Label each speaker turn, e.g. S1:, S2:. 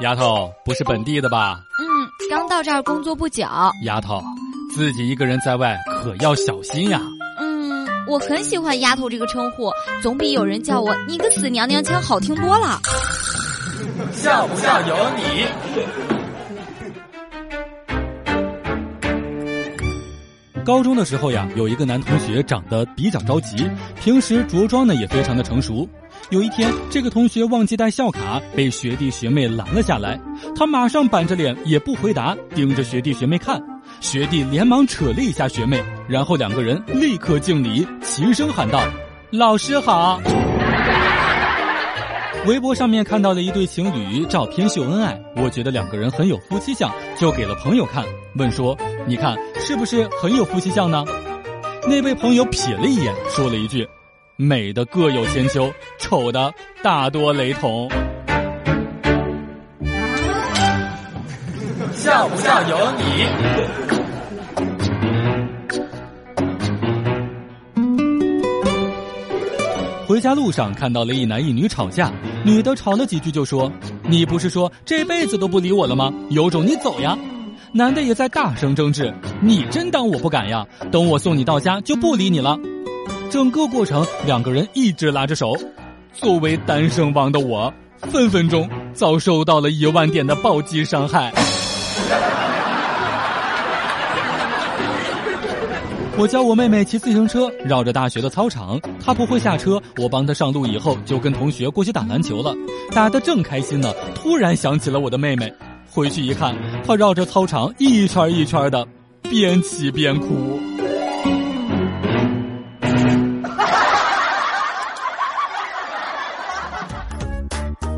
S1: 丫头不是本地的吧？
S2: 嗯，刚到这儿工作不久。
S1: 丫头，自己一个人在外可要小心呀。
S2: 嗯，我很喜欢“丫头”这个称呼，总比有人叫我“你个死娘娘腔”好听多了。
S1: 笑不笑由你？高中的时候呀，有一个男同学长得比较着急，平时着装呢也非常的成熟。有一天，这个同学忘记带校卡，被学弟学妹拦了下来。他马上板着脸，也不回答，盯着学弟学妹看。学弟连忙扯了一下学妹，然后两个人立刻敬礼，齐声喊道：“老师好。”微博上面看到了一对情侣照片秀恩爱，我觉得两个人很有夫妻相，就给了朋友看，问说：“你看是不是很有夫妻相呢？”那位朋友瞥了一眼，说了一句。美的各有千秋，丑的大多雷同。像不像有你？回家路上看到了一男一女吵架，女的吵了几句就说：“你不是说这辈子都不理我了吗？有种你走呀！”男的也在大声争执：“你真当我不敢呀？等我送你到家就不理你了。”整个过程，两个人一直拉着手。作为单身汪的我，分分钟遭受到了一万点的暴击伤害。我教我妹妹骑自行车绕着大学的操场，她不会下车，我帮她上路以后，就跟同学过去打篮球了。打得正开心呢，突然想起了我的妹妹，回去一看，她绕着操场一圈一圈的，边骑边哭。